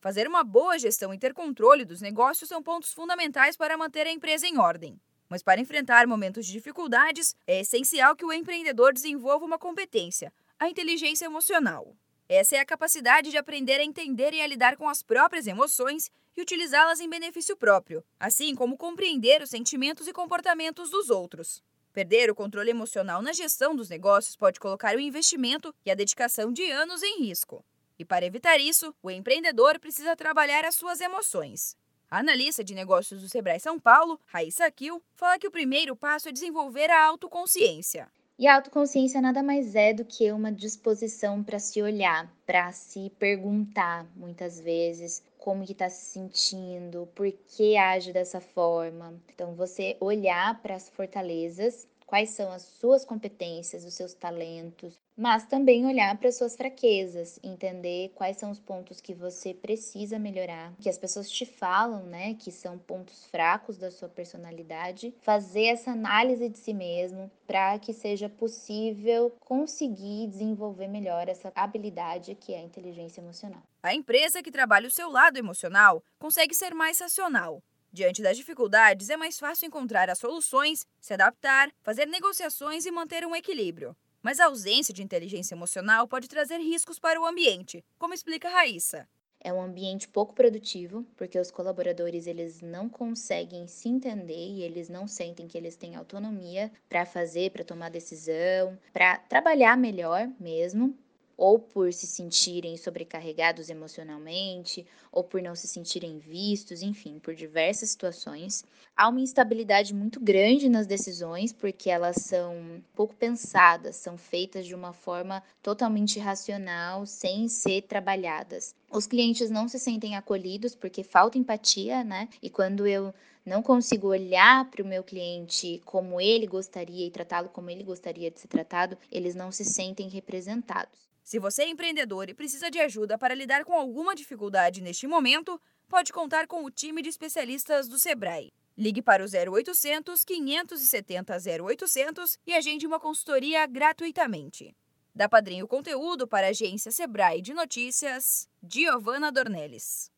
Fazer uma boa gestão e ter controle dos negócios são pontos fundamentais para manter a empresa em ordem. Mas para enfrentar momentos de dificuldades, é essencial que o empreendedor desenvolva uma competência, a inteligência emocional. Essa é a capacidade de aprender a entender e a lidar com as próprias emoções e utilizá-las em benefício próprio, assim como compreender os sentimentos e comportamentos dos outros. Perder o controle emocional na gestão dos negócios pode colocar o investimento e a dedicação de anos em risco. E para evitar isso, o empreendedor precisa trabalhar as suas emoções. A analista de negócios do Sebrae São Paulo, Raíssa Kiel, fala que o primeiro passo é desenvolver a autoconsciência. E a autoconsciência nada mais é do que uma disposição para se olhar, para se perguntar muitas vezes como que está se sentindo, por que age dessa forma. Então você olhar para as fortalezas quais são as suas competências, os seus talentos, mas também olhar para as suas fraquezas, entender quais são os pontos que você precisa melhorar, que as pessoas te falam, né, que são pontos fracos da sua personalidade, fazer essa análise de si mesmo para que seja possível conseguir desenvolver melhor essa habilidade que é a inteligência emocional. A empresa que trabalha o seu lado emocional consegue ser mais racional, Diante das dificuldades, é mais fácil encontrar as soluções, se adaptar, fazer negociações e manter um equilíbrio. Mas a ausência de inteligência emocional pode trazer riscos para o ambiente, como explica Raíssa. É um ambiente pouco produtivo, porque os colaboradores eles não conseguem se entender e eles não sentem que eles têm autonomia para fazer, para tomar decisão, para trabalhar melhor mesmo, ou por se sentirem sobrecarregados emocionalmente, ou por não se sentirem vistos, enfim, por diversas situações. Há uma instabilidade muito grande nas decisões, porque elas são pouco pensadas, são feitas de uma forma totalmente racional, sem ser trabalhadas. Os clientes não se sentem acolhidos porque falta empatia, né? E quando eu não consigo olhar para o meu cliente como ele gostaria e tratá-lo como ele gostaria de ser tratado, eles não se sentem representados. Se você é empreendedor e precisa de ajuda para lidar com alguma dificuldade neste momento, pode contar com o time de especialistas do Sebrae. Ligue para o 0800 570 0800 e agende uma consultoria gratuitamente. Da Padrinho Conteúdo para a agência Sebrae de Notícias, Giovana Dornelles.